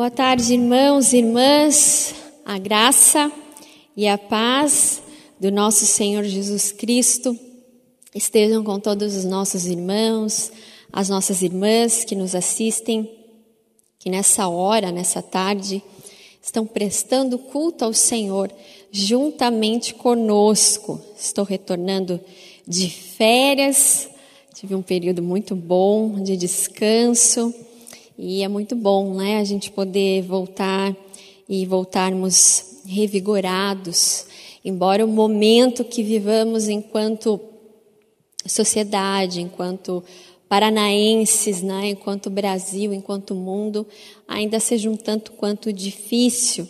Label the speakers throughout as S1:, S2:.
S1: Boa tarde, irmãos e irmãs. A graça e a paz do nosso Senhor Jesus Cristo estejam com todos os nossos irmãos, as nossas irmãs que nos assistem, que nessa hora, nessa tarde, estão prestando culto ao Senhor juntamente conosco. Estou retornando de férias, tive um período muito bom de descanso e é muito bom, né, a gente poder voltar e voltarmos revigorados, embora o momento que vivamos enquanto sociedade, enquanto paranaenses, né, enquanto Brasil, enquanto mundo, ainda seja um tanto quanto difícil.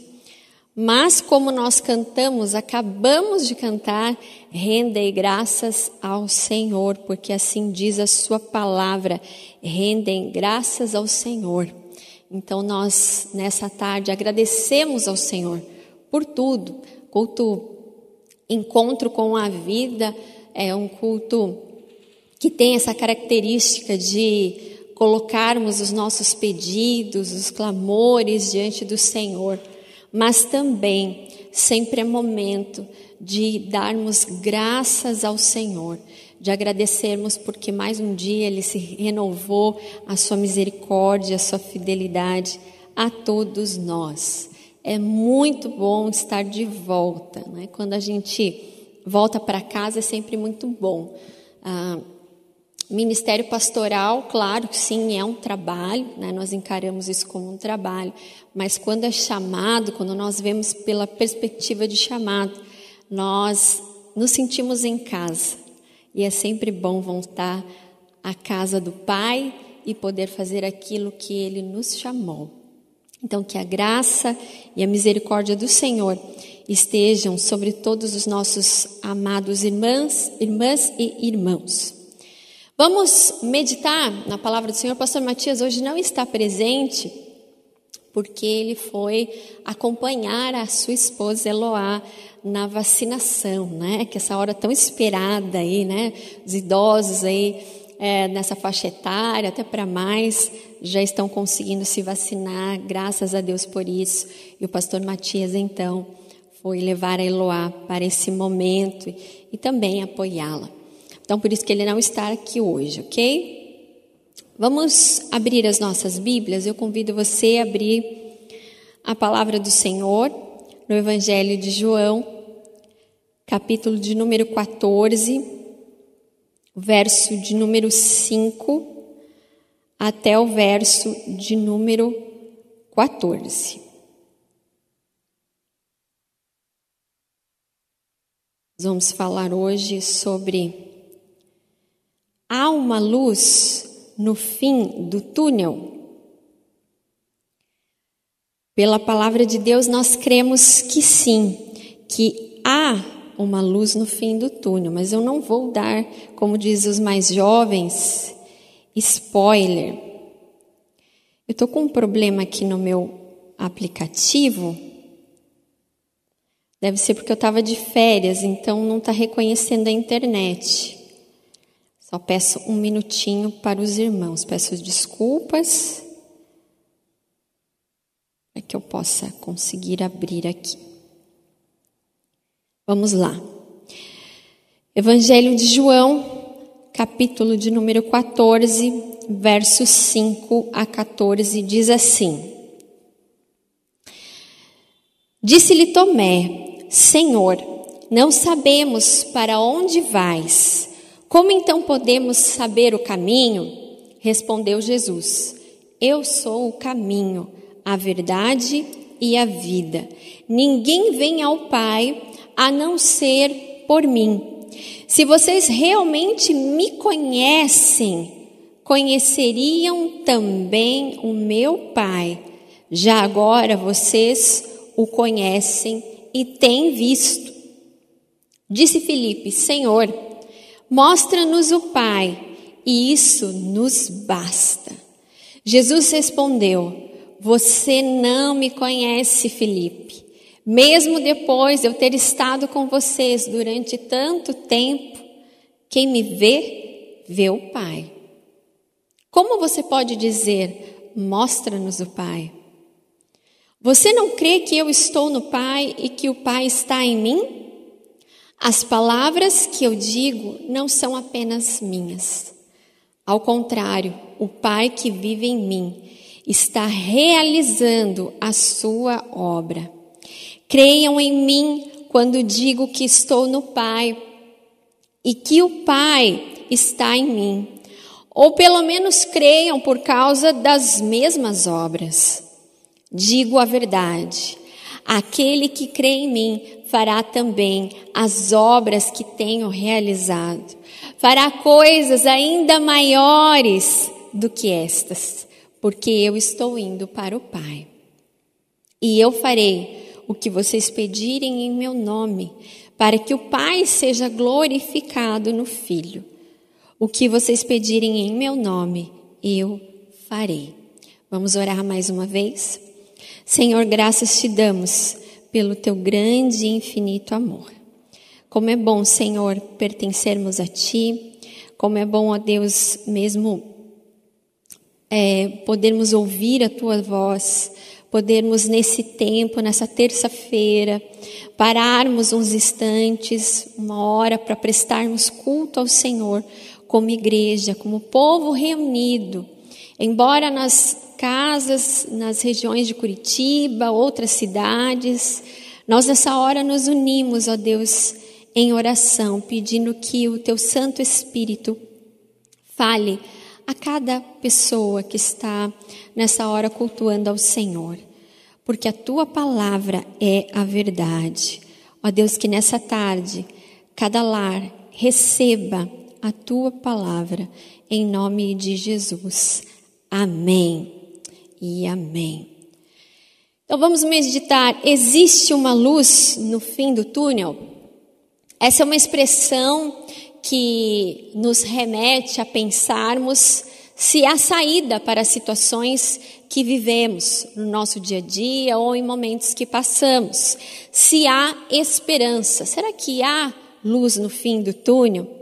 S1: Mas como nós cantamos, acabamos de cantar, rendei graças ao Senhor, porque assim diz a sua palavra, rendem graças ao Senhor. Então nós nessa tarde agradecemos ao Senhor por tudo. Culto encontro com a vida é um culto que tem essa característica de colocarmos os nossos pedidos, os clamores diante do Senhor mas também sempre é momento de darmos graças ao Senhor, de agradecermos porque mais um dia Ele se renovou a sua misericórdia, a sua fidelidade a todos nós. É muito bom estar de volta, né? Quando a gente volta para casa é sempre muito bom. Ah, Ministério pastoral, claro que sim, é um trabalho, né? nós encaramos isso como um trabalho, mas quando é chamado, quando nós vemos pela perspectiva de chamado, nós nos sentimos em casa. E é sempre bom voltar à casa do Pai e poder fazer aquilo que Ele nos chamou. Então, que a graça e a misericórdia do Senhor estejam sobre todos os nossos amados irmãs, irmãs e irmãos. Vamos meditar na palavra do Senhor. Pastor Matias hoje não está presente porque ele foi acompanhar a sua esposa Eloá na vacinação, né? Que essa hora tão esperada aí, né? Os idosos aí é, nessa faixa etária, até para mais, já estão conseguindo se vacinar, graças a Deus por isso. E o pastor Matias, então, foi levar a Eloá para esse momento e também apoiá-la. Então, por isso que ele não está aqui hoje, ok? Vamos abrir as nossas Bíblias. Eu convido você a abrir a palavra do Senhor no Evangelho de João, capítulo de número 14, verso de número 5 até o verso de número 14. Vamos falar hoje sobre Há uma luz no fim do túnel? Pela palavra de Deus, nós cremos que sim, que há uma luz no fim do túnel, mas eu não vou dar, como diz os mais jovens, spoiler. Eu estou com um problema aqui no meu aplicativo. Deve ser porque eu estava de férias, então não está reconhecendo a internet. Só peço um minutinho para os irmãos. Peço desculpas para que eu possa conseguir abrir aqui. Vamos lá. Evangelho de João, capítulo de número 14, versos 5 a 14, diz assim: Disse-lhe Tomé: Senhor, não sabemos para onde vais. Como então podemos saber o caminho? Respondeu Jesus: Eu sou o caminho, a verdade e a vida. Ninguém vem ao Pai a não ser por mim. Se vocês realmente me conhecem, conheceriam também o meu Pai. Já agora vocês o conhecem e têm visto. Disse Filipe: Senhor, Mostra-nos o Pai, e isso nos basta. Jesus respondeu: Você não me conhece, Felipe. Mesmo depois de eu ter estado com vocês durante tanto tempo, quem me vê, vê o Pai. Como você pode dizer, mostra-nos o Pai? Você não crê que eu estou no Pai e que o Pai está em mim? As palavras que eu digo não são apenas minhas. Ao contrário, o Pai que vive em mim está realizando a sua obra. Creiam em mim quando digo que estou no Pai e que o Pai está em mim. Ou pelo menos creiam por causa das mesmas obras. Digo a verdade. Aquele que crê em mim fará também as obras que tenho realizado. Fará coisas ainda maiores do que estas, porque eu estou indo para o Pai. E eu farei o que vocês pedirem em meu nome, para que o Pai seja glorificado no Filho. O que vocês pedirem em meu nome, eu farei. Vamos orar mais uma vez? Senhor, graças te damos pelo teu grande e infinito amor. Como é bom, Senhor, pertencermos a ti, como é bom, ó Deus, mesmo é, podermos ouvir a tua voz, podermos nesse tempo, nessa terça-feira, pararmos uns instantes, uma hora para prestarmos culto ao Senhor, como igreja, como povo reunido, embora nas casas nas regiões de Curitiba, outras cidades. Nós nessa hora nos unimos, ó Deus, em oração, pedindo que o teu Santo Espírito fale a cada pessoa que está nessa hora cultuando ao Senhor, porque a tua palavra é a verdade. Ó Deus, que nessa tarde cada lar receba a tua palavra em nome de Jesus. Amém e amém. Então vamos meditar. Existe uma luz no fim do túnel? Essa é uma expressão que nos remete a pensarmos se há saída para situações que vivemos no nosso dia a dia ou em momentos que passamos. Se há esperança. Será que há luz no fim do túnel?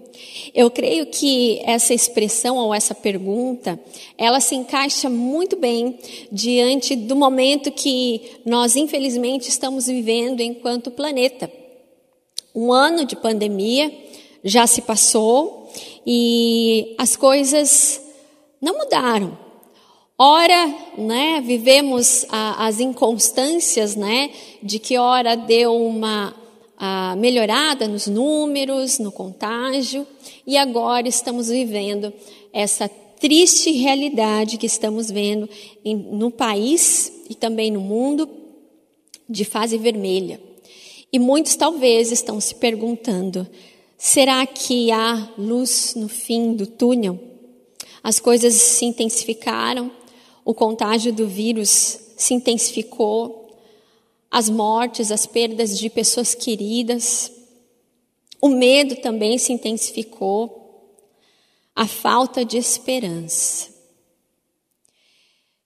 S1: Eu creio que essa expressão ou essa pergunta, ela se encaixa muito bem diante do momento que nós infelizmente estamos vivendo enquanto planeta. Um ano de pandemia já se passou e as coisas não mudaram. Ora, né, vivemos a, as inconstâncias, né, de que ora deu uma a melhorada nos números, no contágio, e agora estamos vivendo essa triste realidade que estamos vendo em, no país e também no mundo de fase vermelha. E muitos talvez estão se perguntando: será que há luz no fim do túnel? As coisas se intensificaram, o contágio do vírus se intensificou, as mortes, as perdas de pessoas queridas. O medo também se intensificou, a falta de esperança.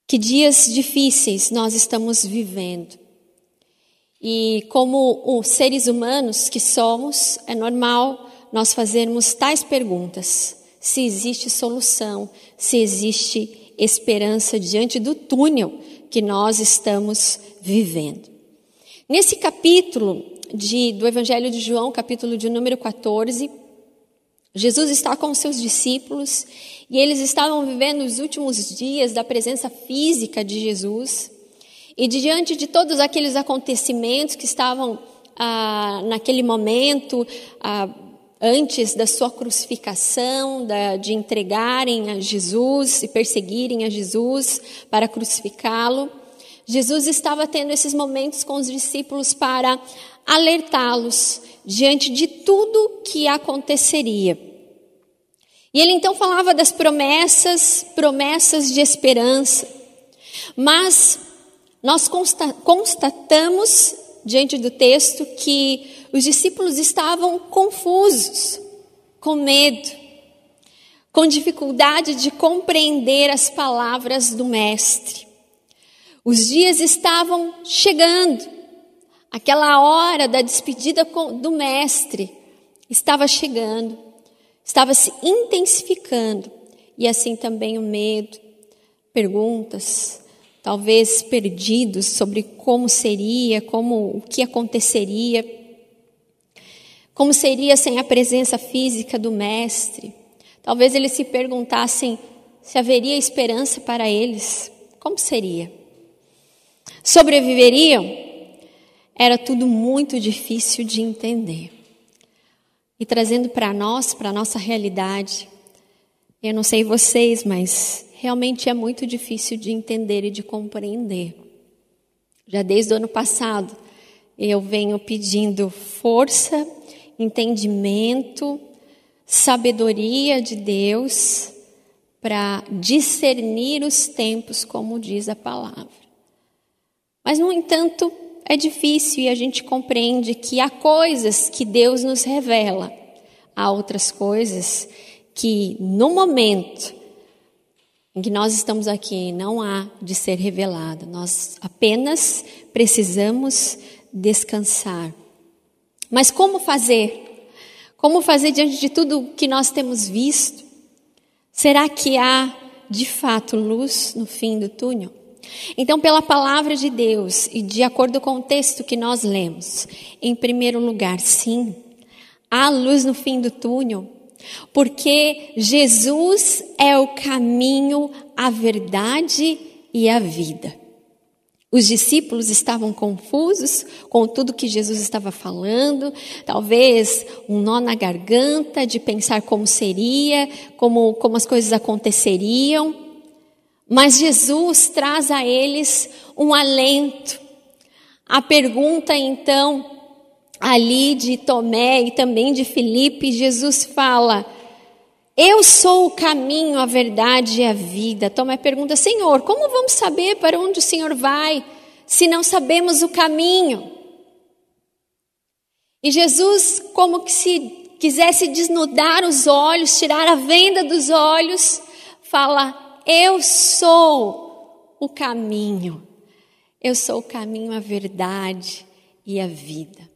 S1: Que dias difíceis nós estamos vivendo. E como os seres humanos que somos, é normal nós fazermos tais perguntas: se existe solução, se existe esperança diante do túnel que nós estamos vivendo. Nesse capítulo de, do Evangelho de João, capítulo de número 14, Jesus está com seus discípulos e eles estavam vivendo os últimos dias da presença física de Jesus. E diante de todos aqueles acontecimentos que estavam ah, naquele momento, ah, antes da sua crucificação, da, de entregarem a Jesus e perseguirem a Jesus para crucificá-lo, Jesus estava tendo esses momentos com os discípulos para alertá-los diante de tudo que aconteceria. E ele então falava das promessas, promessas de esperança. Mas nós constatamos diante do texto que os discípulos estavam confusos, com medo, com dificuldade de compreender as palavras do Mestre. Os dias estavam chegando. Aquela hora da despedida do mestre estava chegando, estava se intensificando, e assim também o medo, perguntas, talvez perdidos sobre como seria, como o que aconteceria, como seria sem a presença física do mestre. Talvez eles se perguntassem se haveria esperança para eles. Como seria? Sobreviveriam? Era tudo muito difícil de entender. E trazendo para nós, para a nossa realidade, eu não sei vocês, mas realmente é muito difícil de entender e de compreender. Já desde o ano passado, eu venho pedindo força, entendimento, sabedoria de Deus para discernir os tempos, como diz a palavra. Mas, no entanto, é difícil e a gente compreende que há coisas que Deus nos revela, há outras coisas que, no momento, em que nós estamos aqui não há de ser revelado, nós apenas precisamos descansar. Mas como fazer? Como fazer diante de tudo que nós temos visto? Será que há de fato luz no fim do túnel? Então, pela palavra de Deus e de acordo com o texto que nós lemos, em primeiro lugar, sim, há luz no fim do túnel, porque Jesus é o caminho, a verdade e a vida. Os discípulos estavam confusos com tudo que Jesus estava falando, talvez um nó na garganta de pensar como seria, como, como as coisas aconteceriam. Mas Jesus traz a eles um alento. A pergunta então ali de Tomé e também de Filipe, Jesus fala: Eu sou o caminho, a verdade e a vida. Tomé pergunta: Senhor, como vamos saber para onde o Senhor vai se não sabemos o caminho? E Jesus, como que se quisesse desnudar os olhos, tirar a venda dos olhos, fala: Eu sou o caminho. Eu sou o caminho, a verdade e a vida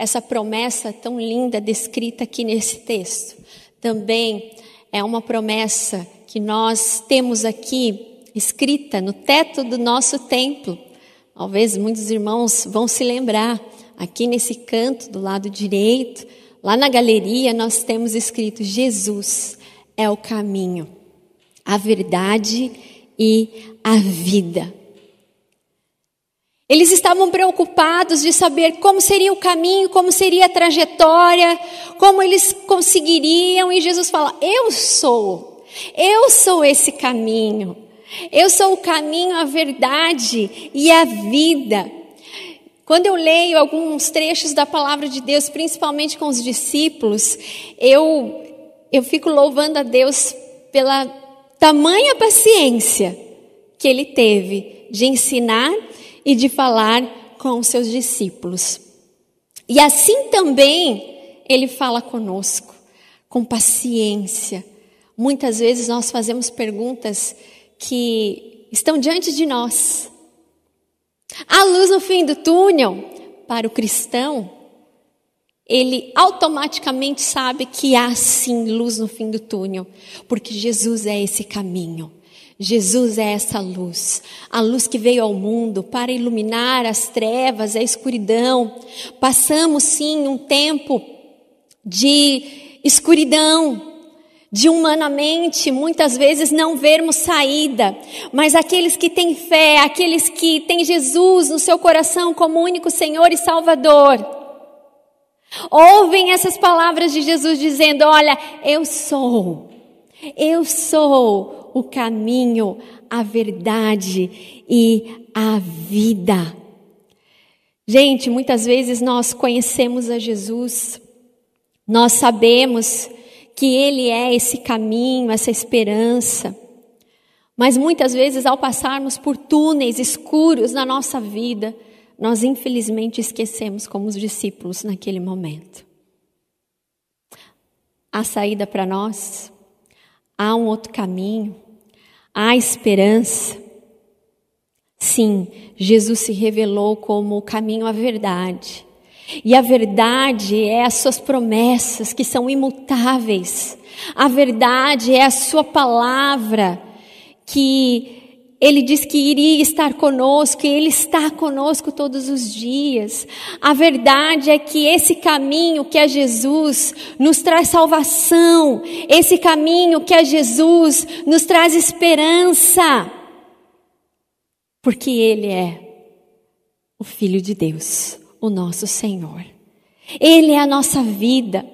S1: essa promessa tão linda descrita aqui nesse texto. Também é uma promessa que nós temos aqui escrita no teto do nosso templo. Talvez muitos irmãos vão se lembrar, aqui nesse canto do lado direito, lá na galeria, nós temos escrito: Jesus é o caminho, a verdade e a vida. Eles estavam preocupados de saber como seria o caminho, como seria a trajetória, como eles conseguiriam, e Jesus fala: Eu sou, eu sou esse caminho, eu sou o caminho, a verdade e a vida. Quando eu leio alguns trechos da palavra de Deus, principalmente com os discípulos, eu, eu fico louvando a Deus pela tamanha paciência que ele teve de ensinar e de falar com os seus discípulos. E assim também ele fala conosco, com paciência. Muitas vezes nós fazemos perguntas que estão diante de nós. A luz no fim do túnel, para o cristão, ele automaticamente sabe que há sim luz no fim do túnel, porque Jesus é esse caminho. Jesus é essa luz, a luz que veio ao mundo para iluminar as trevas, a escuridão. Passamos sim um tempo de escuridão, de humanamente muitas vezes não vermos saída, mas aqueles que têm fé, aqueles que têm Jesus no seu coração como único Senhor e Salvador, ouvem essas palavras de Jesus dizendo: Olha, eu sou, eu sou o caminho, a verdade e a vida. Gente, muitas vezes nós conhecemos a Jesus, nós sabemos que Ele é esse caminho, essa esperança, mas muitas vezes ao passarmos por túneis escuros na nossa vida, nós infelizmente esquecemos como os discípulos naquele momento. A saída para nós há um outro caminho, há esperança. Sim, Jesus se revelou como o caminho à verdade. E a verdade é as suas promessas que são imutáveis. A verdade é a sua palavra que Ele diz que iria estar conosco, e Ele está conosco todos os dias. A verdade é que esse caminho que é Jesus nos traz salvação, esse caminho que é Jesus nos traz esperança, porque Ele é o Filho de Deus, o nosso Senhor. Ele é a nossa vida.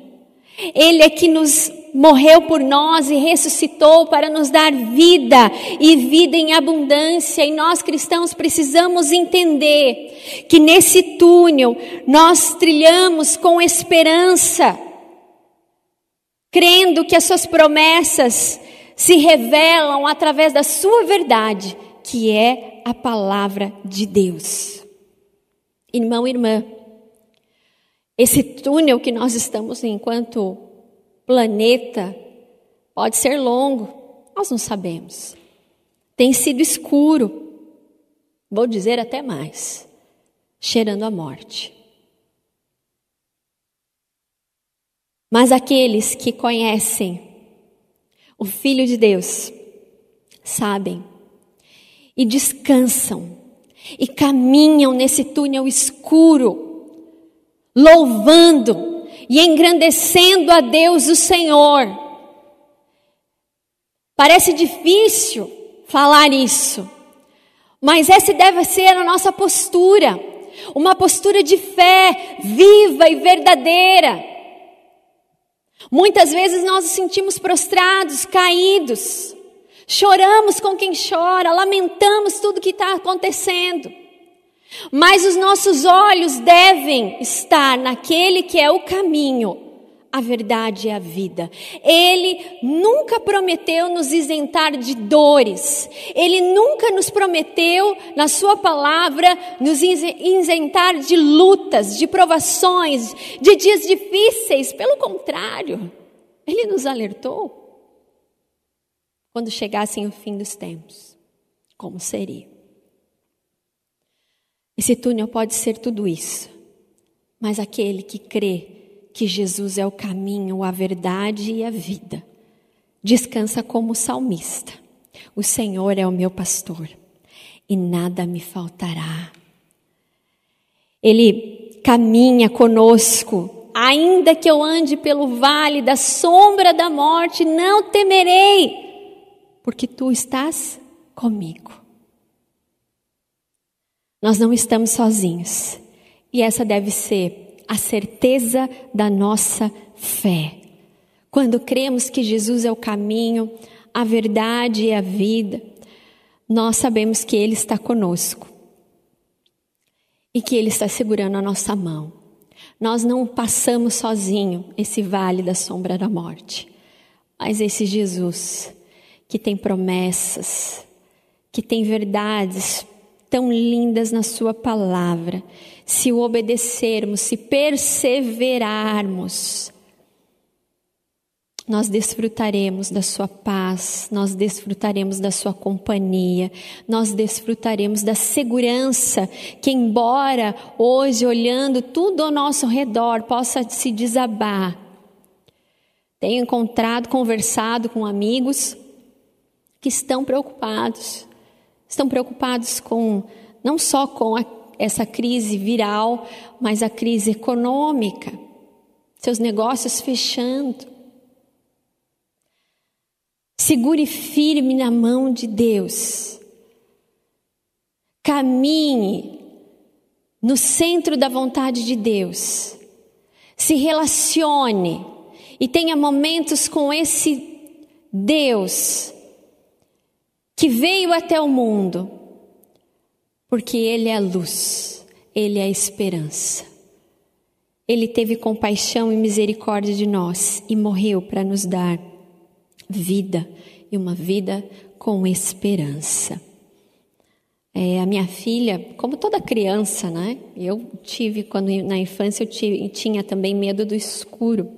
S1: Ele é que nos morreu por nós e ressuscitou para nos dar vida e vida em abundância. E nós cristãos precisamos entender que nesse túnel nós trilhamos com esperança, crendo que as suas promessas se revelam através da sua verdade, que é a palavra de Deus. Irmão irmã, esse túnel que nós estamos enquanto planeta pode ser longo, nós não sabemos. Tem sido escuro, vou dizer até mais, cheirando a morte. Mas aqueles que conhecem o Filho de Deus sabem e descansam e caminham nesse túnel escuro, louvando e engrandecendo a Deus o Senhor. Parece difícil falar isso, mas essa deve ser a nossa postura, uma postura de fé viva e verdadeira. Muitas vezes nós nos sentimos prostrados, caídos, choramos com quem chora, lamentamos tudo que está acontecendo. Mas os nossos olhos devem estar naquele que é o caminho, a verdade e a vida. Ele nunca prometeu nos isentar de dores. Ele nunca nos prometeu, na Sua palavra, nos isentar de lutas, de provações, de dias difíceis. Pelo contrário, Ele nos alertou quando chegassem o fim dos tempos. Como seria? Esse túnel pode ser tudo isso, mas aquele que crê que Jesus é o caminho, a verdade e a vida, descansa como salmista. O Senhor é o meu pastor e nada me faltará. Ele caminha conosco, ainda que eu ande pelo vale da sombra da morte, não temerei, porque tu estás comigo. Nós não estamos sozinhos. E essa deve ser a certeza da nossa fé. Quando cremos que Jesus é o caminho, a verdade e a vida, nós sabemos que Ele está conosco e que Ele está segurando a nossa mão. Nós não passamos sozinho esse vale da sombra da morte, mas esse Jesus que tem promessas, que tem verdades tão lindas na Sua palavra, se o obedecermos, se perseverarmos, nós desfrutaremos da Sua paz, nós desfrutaremos da Sua companhia, nós desfrutaremos da segurança que, embora hoje, olhando tudo ao nosso redor, possa se desabar. Tenho encontrado, conversado com amigos que estão preocupados Estão preocupados com não só com a, essa crise viral, mas a crise econômica, seus negócios fechando. Segure firme na mão de Deus. Caminhe no centro da vontade de Deus. Se relacione e tenha momentos com esse Deus que veio até o mundo, porque Ele é a luz, Ele é a esperança. Ele teve compaixão e misericórdia de nós e morreu para nos dar vida e uma vida com esperança. É, a minha filha, como toda criança, né? Eu tive, quando na infância, eu tive, tinha também medo do escuro.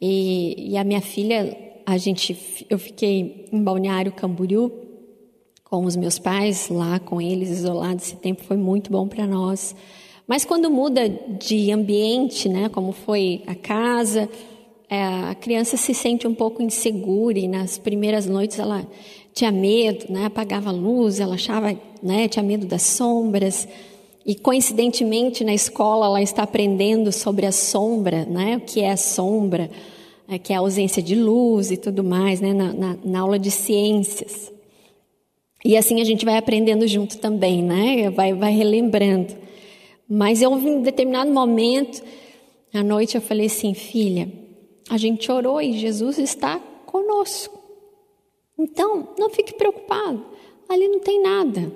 S1: E, e a minha filha a gente, eu fiquei em Balneário Camboriú com os meus pais, lá com eles isolados, esse tempo foi muito bom para nós. Mas quando muda de ambiente, né, como foi a casa, é, a criança se sente um pouco insegura e nas primeiras noites ela tinha medo, né? apagava a luz, ela achava, né? tinha medo das sombras. E coincidentemente na escola ela está aprendendo sobre a sombra, né? o que é a sombra, é, que é a ausência de luz e tudo mais, né? na, na, na aula de ciências. E assim a gente vai aprendendo junto também, né? Vai, vai relembrando. Mas eu, em determinado momento, à noite, eu falei assim, filha, a gente orou e Jesus está conosco. Então, não fique preocupado, ali não tem nada.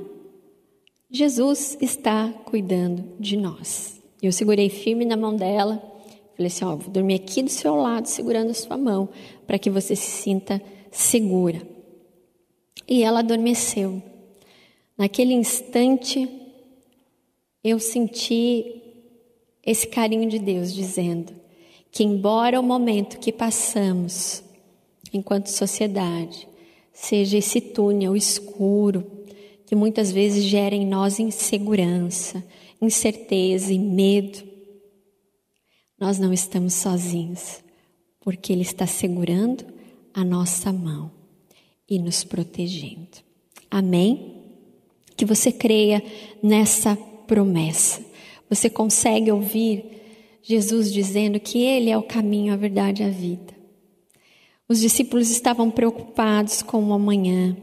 S1: Jesus está cuidando de nós. Eu segurei firme na mão dela, falei assim: Ó, vou dormir aqui do seu lado, segurando a sua mão, para que você se sinta segura. E ela adormeceu. Naquele instante, eu senti esse carinho de Deus dizendo que, embora o momento que passamos enquanto sociedade seja esse túnel escuro que muitas vezes gera em nós insegurança, incerteza e medo, nós não estamos sozinhos, porque Ele está segurando a nossa mão e nos protegendo. Amém? Que você creia nessa promessa. Você consegue ouvir Jesus dizendo que Ele é o caminho, a verdade e a vida. Os discípulos estavam preocupados com o amanhã,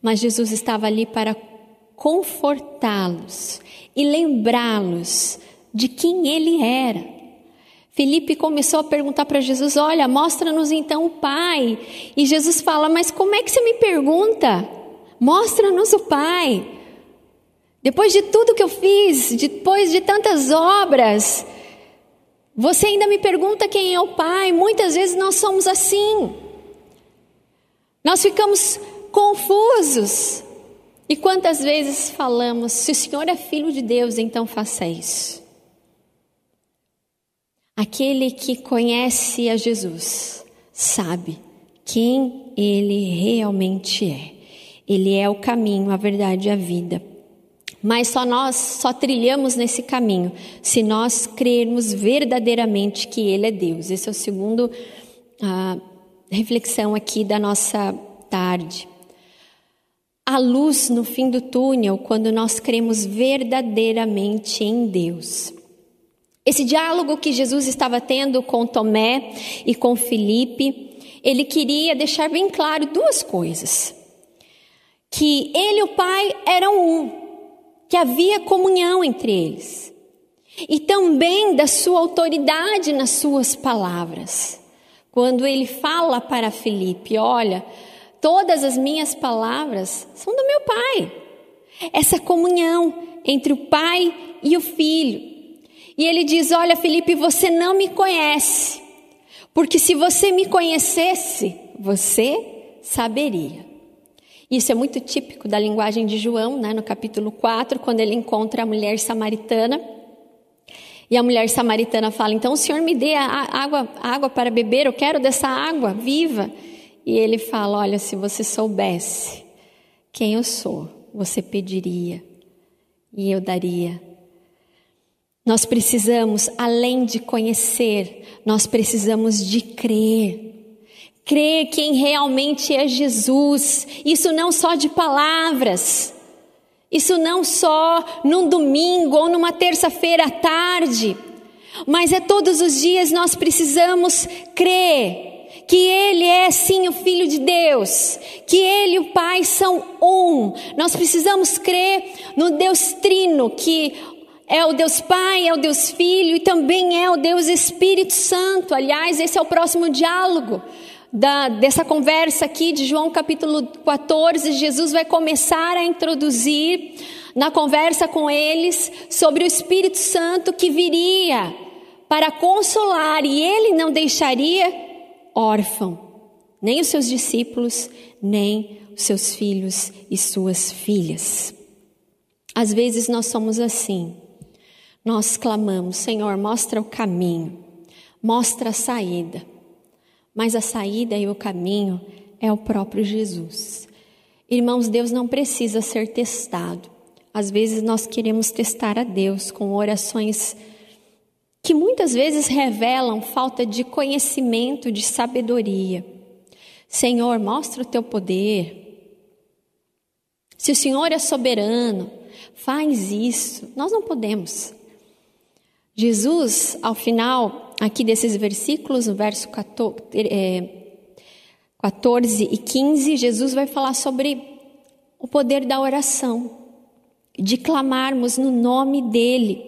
S1: mas Jesus estava ali para confortá-los e lembrá-los de quem Ele era. Felipe começou a perguntar para Jesus: Olha, mostra-nos então o Pai. E Jesus fala: Mas como é que você me pergunta? Mostra-nos o Pai. Depois de tudo que eu fiz, depois de tantas obras, você ainda me pergunta quem é o Pai. Muitas vezes nós somos assim. Nós ficamos confusos. E quantas vezes falamos: Se o Senhor é filho de Deus, então faça isso. Aquele que conhece a Jesus sabe quem ele realmente é. Ele é o caminho, a verdade e a vida. Mas só nós só trilhamos nesse caminho se nós crermos verdadeiramente que Ele é Deus. Esse é o segundo a reflexão aqui da nossa tarde. A luz no fim do túnel quando nós cremos verdadeiramente em Deus. Esse diálogo que Jesus estava tendo com Tomé e com Felipe, ele queria deixar bem claro duas coisas: que ele e o Pai eram um, que havia comunhão entre eles, e também da sua autoridade nas suas palavras. Quando ele fala para Felipe: Olha, todas as minhas palavras são do meu Pai. Essa comunhão entre o Pai e o Filho. E ele diz: Olha, Felipe, você não me conhece, porque se você me conhecesse, você saberia. Isso é muito típico da linguagem de João, né, no capítulo 4, quando ele encontra a mulher samaritana. E a mulher samaritana fala: Então o Senhor me dê a água, água para beber, eu quero dessa água viva. E ele fala: Olha, se você soubesse quem eu sou, você pediria e eu daria nós precisamos, além de conhecer, nós precisamos de crer. Crer quem realmente é Jesus. Isso não só de palavras. Isso não só num domingo ou numa terça-feira à tarde. Mas é todos os dias nós precisamos crer que Ele é sim o Filho de Deus, que Ele e o Pai são um. Nós precisamos crer no Deus Trino, que é o Deus Pai, é o Deus Filho e também é o Deus Espírito Santo. Aliás, esse é o próximo diálogo da, dessa conversa aqui de João capítulo 14. Jesus vai começar a introduzir na conversa com eles sobre o Espírito Santo que viria para consolar e ele não deixaria órfão nem os seus discípulos, nem os seus filhos e suas filhas. Às vezes nós somos assim nós clamamos: Senhor, mostra o caminho, mostra a saída. Mas a saída e o caminho é o próprio Jesus. Irmãos, Deus não precisa ser testado. Às vezes nós queremos testar a Deus com orações que muitas vezes revelam falta de conhecimento, de sabedoria. Senhor, mostra o teu poder. Se o Senhor é soberano, faz isso. Nós não podemos. Jesus, ao final aqui desses versículos, no verso 14, é, 14 e 15, Jesus vai falar sobre o poder da oração, de clamarmos no nome dEle.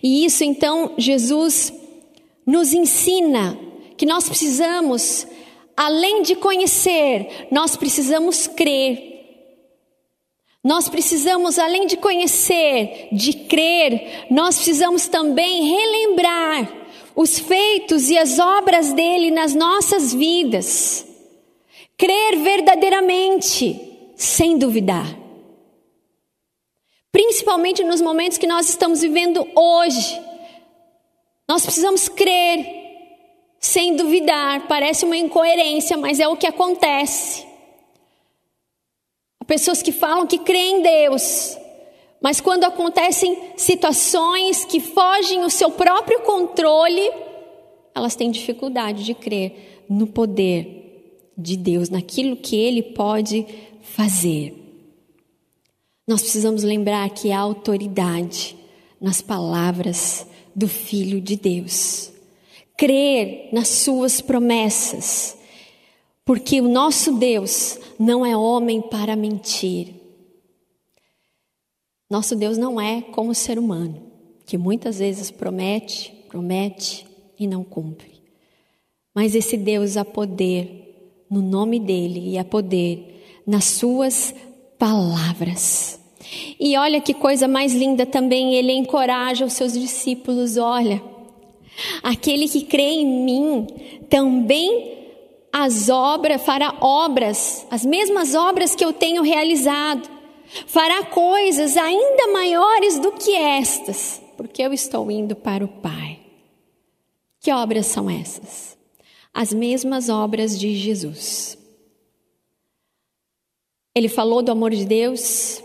S1: E isso então Jesus nos ensina que nós precisamos, além de conhecer, nós precisamos crer. Nós precisamos, além de conhecer, de crer, nós precisamos também relembrar os feitos e as obras dele nas nossas vidas. Crer verdadeiramente, sem duvidar. Principalmente nos momentos que nós estamos vivendo hoje. Nós precisamos crer, sem duvidar. Parece uma incoerência, mas é o que acontece. Pessoas que falam que creem em Deus, mas quando acontecem situações que fogem o seu próprio controle, elas têm dificuldade de crer no poder de Deus, naquilo que Ele pode fazer. Nós precisamos lembrar que há autoridade nas palavras do Filho de Deus. Crer nas Suas promessas porque o nosso Deus não é homem para mentir. Nosso Deus não é como o ser humano, que muitas vezes promete, promete e não cumpre. Mas esse Deus há poder no nome dele e há poder nas suas palavras. E olha que coisa mais linda também, ele encoraja os seus discípulos, olha, aquele que crê em mim também as obras, fará obras, as mesmas obras que eu tenho realizado, fará coisas ainda maiores do que estas, porque eu estou indo para o Pai. Que obras são essas? As mesmas obras de Jesus. Ele falou do amor de Deus,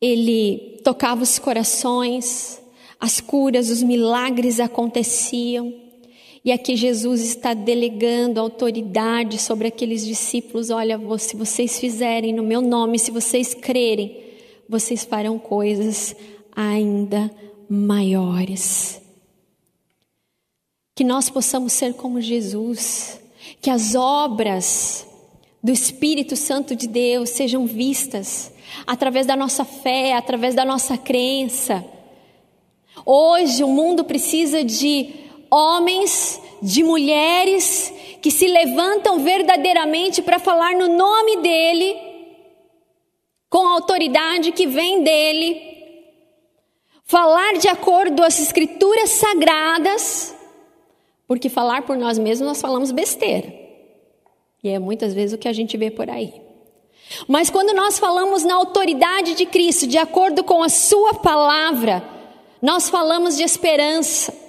S1: ele tocava os corações, as curas, os milagres aconteciam. E aqui Jesus está delegando autoridade sobre aqueles discípulos. Olha, se vocês fizerem no meu nome, se vocês crerem, vocês farão coisas ainda maiores. Que nós possamos ser como Jesus, que as obras do Espírito Santo de Deus sejam vistas através da nossa fé, através da nossa crença. Hoje o mundo precisa de homens, de mulheres que se levantam verdadeiramente para falar no nome dEle, com a autoridade que vem dEle, falar de acordo às Escrituras sagradas, porque falar por nós mesmos nós falamos besteira, e é muitas vezes o que a gente vê por aí. Mas quando nós falamos na autoridade de Cristo, de acordo com a Sua palavra, nós falamos de esperança,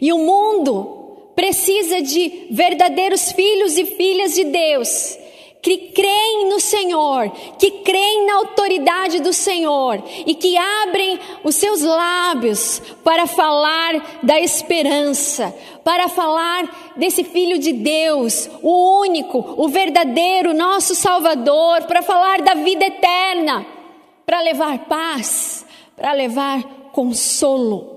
S1: e o mundo precisa de verdadeiros filhos e filhas de Deus, que creem no Senhor, que creem na autoridade do Senhor e que abrem os seus lábios para falar da esperança, para falar desse Filho de Deus, o único, o verdadeiro, nosso Salvador, para falar da vida eterna, para levar paz, para levar consolo.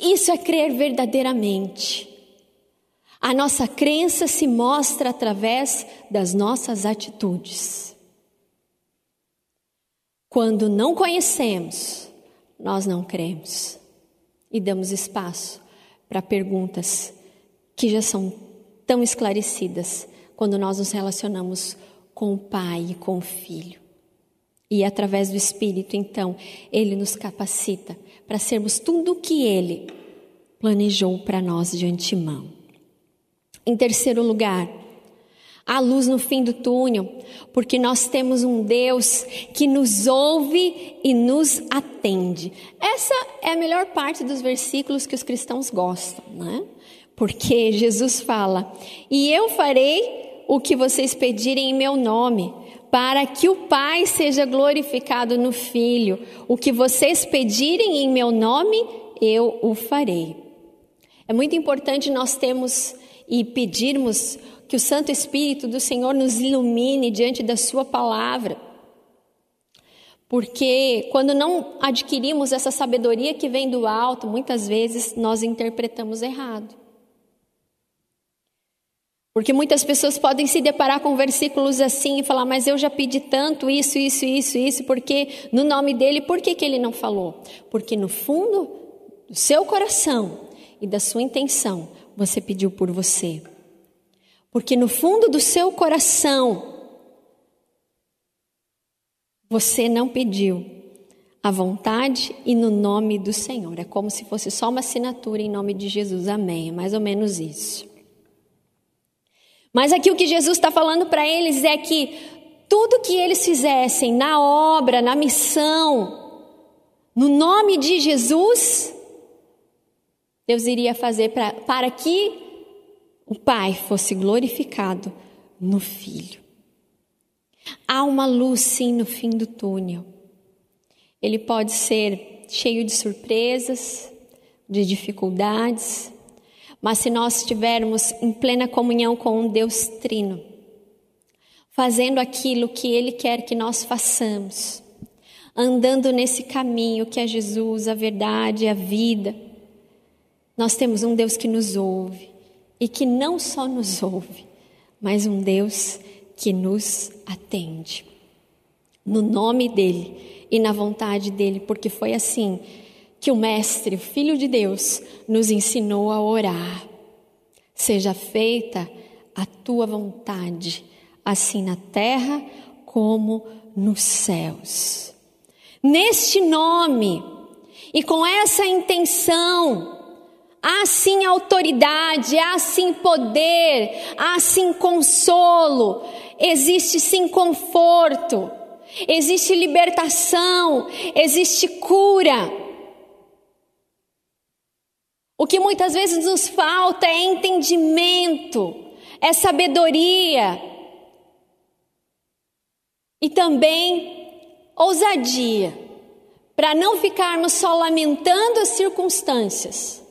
S1: Isso é crer verdadeiramente. A nossa crença se mostra através das nossas atitudes. Quando não conhecemos, nós não cremos e damos espaço para perguntas que já são tão esclarecidas quando nós nos relacionamos com o Pai e com o Filho. E através do Espírito, então, Ele nos capacita para sermos tudo o que Ele planejou para nós de antemão. Em terceiro lugar, há luz no fim do túnel, porque nós temos um Deus que nos ouve e nos atende. Essa é a melhor parte dos versículos que os cristãos gostam, né? Porque Jesus fala: E eu farei o que vocês pedirem em meu nome para que o Pai seja glorificado no Filho. O que vocês pedirem em meu nome, eu o farei. É muito importante nós termos e pedirmos que o Santo Espírito do Senhor nos ilumine diante da Sua palavra. Porque quando não adquirimos essa sabedoria que vem do alto, muitas vezes nós interpretamos errado. Porque muitas pessoas podem se deparar com versículos assim e falar, mas eu já pedi tanto isso, isso, isso, isso, porque no nome dele, por que, que ele não falou? Porque no fundo do seu coração e da sua intenção, você pediu por você. Porque no fundo do seu coração, você não pediu a vontade e no nome do Senhor. É como se fosse só uma assinatura em nome de Jesus. Amém. É mais ou menos isso. Mas aqui o que Jesus está falando para eles é que tudo que eles fizessem na obra, na missão, no nome de Jesus, Deus iria fazer pra, para que o Pai fosse glorificado no Filho. Há uma luz, sim, no fim do túnel. Ele pode ser cheio de surpresas, de dificuldades, mas se nós estivermos em plena comunhão com um Deus Trino, fazendo aquilo que Ele quer que nós façamos, andando nesse caminho que é Jesus, a verdade, a vida, nós temos um Deus que nos ouve e que não só nos ouve, mas um Deus que nos atende. No nome dEle e na vontade dEle, porque foi assim que o Mestre, o Filho de Deus, nos ensinou a orar. Seja feita a tua vontade, assim na terra como nos céus. Neste nome e com essa intenção, há sim autoridade, há sim poder, há sim consolo, existe sim conforto, existe libertação, existe cura. O que muitas vezes nos falta é entendimento, é sabedoria e também ousadia, para não ficarmos só lamentando as circunstâncias,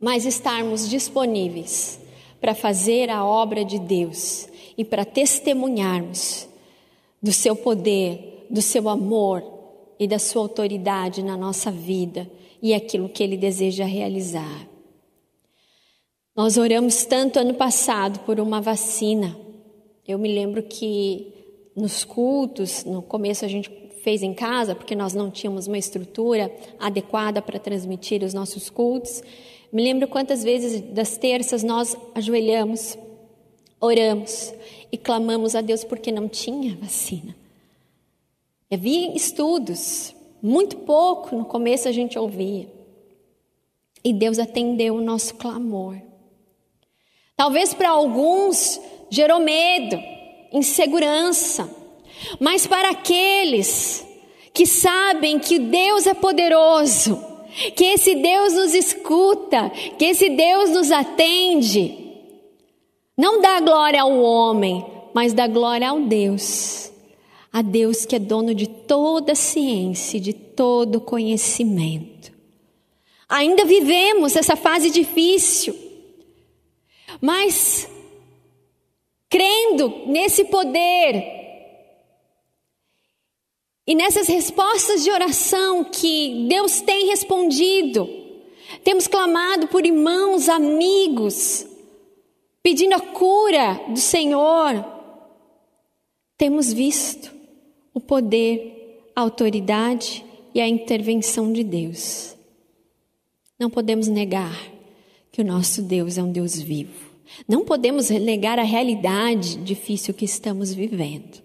S1: mas estarmos disponíveis para fazer a obra de Deus e para testemunharmos do seu poder, do seu amor e da sua autoridade na nossa vida e aquilo que Ele deseja realizar. Nós oramos tanto ano passado por uma vacina. Eu me lembro que nos cultos, no começo a gente fez em casa, porque nós não tínhamos uma estrutura adequada para transmitir os nossos cultos. Me lembro quantas vezes das terças nós ajoelhamos, oramos e clamamos a Deus porque não tinha vacina. Havia estudos, muito pouco no começo a gente ouvia. E Deus atendeu o nosso clamor. Talvez para alguns gerou medo, insegurança, mas para aqueles que sabem que Deus é poderoso, que esse Deus nos escuta, que esse Deus nos atende, não dá glória ao homem, mas dá glória ao Deus a Deus que é dono de toda ciência, de todo conhecimento. Ainda vivemos essa fase difícil, mas crendo nesse poder e nessas respostas de oração que Deus tem respondido, temos clamado por irmãos, amigos, pedindo a cura do Senhor, temos visto o poder, a autoridade e a intervenção de Deus. Não podemos negar que o nosso Deus é um Deus vivo. Não podemos negar a realidade difícil que estamos vivendo.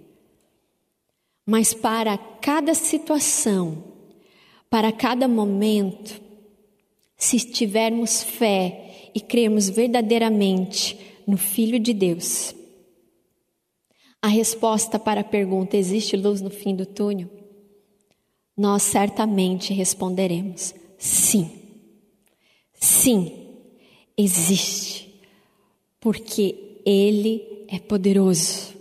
S1: Mas para cada situação, para cada momento, se tivermos fé e crermos verdadeiramente no Filho de Deus, a resposta para a pergunta: existe luz no fim do túnel? Nós certamente responderemos: sim. Sim, existe. Porque Ele é poderoso.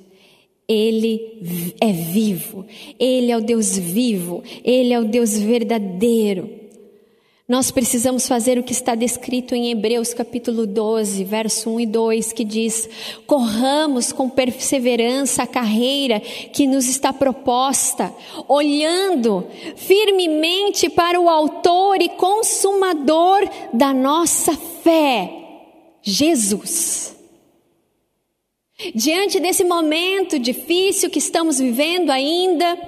S1: Ele é vivo, Ele é o Deus vivo, Ele é o Deus verdadeiro. Nós precisamos fazer o que está descrito em Hebreus capítulo 12, verso 1 e 2, que diz: Corramos com perseverança a carreira que nos está proposta, olhando firmemente para o Autor e Consumador da nossa fé, Jesus. Diante desse momento difícil que estamos vivendo ainda,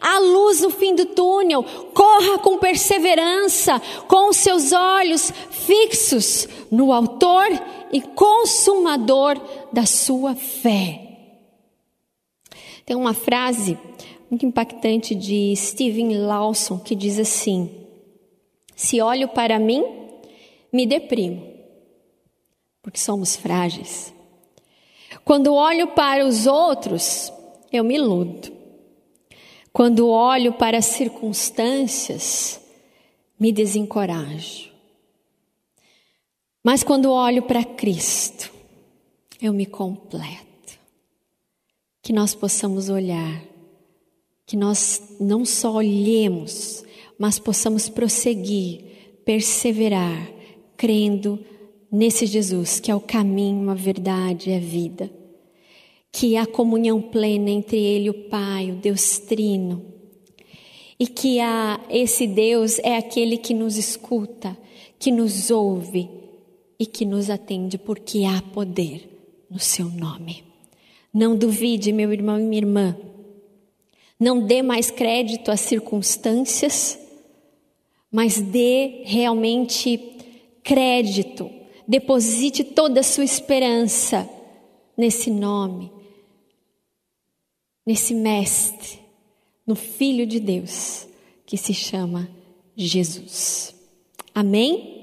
S1: Há luz no fim do túnel. Corra com perseverança, com os seus olhos fixos no Autor e Consumador da sua fé. Tem uma frase muito impactante de Steven Lawson que diz assim: Se olho para mim, me deprimo, porque somos frágeis. Quando olho para os outros, eu me iludo. Quando olho para as circunstâncias, me desencorajo. Mas quando olho para Cristo, eu me completo. Que nós possamos olhar, que nós não só olhemos, mas possamos prosseguir, perseverar, crendo nesse Jesus que é o caminho, a verdade e a vida que há comunhão plena entre Ele e o Pai, o Deus Trino, e que há, esse Deus é aquele que nos escuta, que nos ouve e que nos atende, porque há poder no Seu nome. Não duvide, meu irmão e minha irmã, não dê mais crédito às circunstâncias, mas dê realmente crédito, deposite toda a sua esperança nesse nome nesse Mestre, no Filho de Deus, que se chama Jesus. Amém?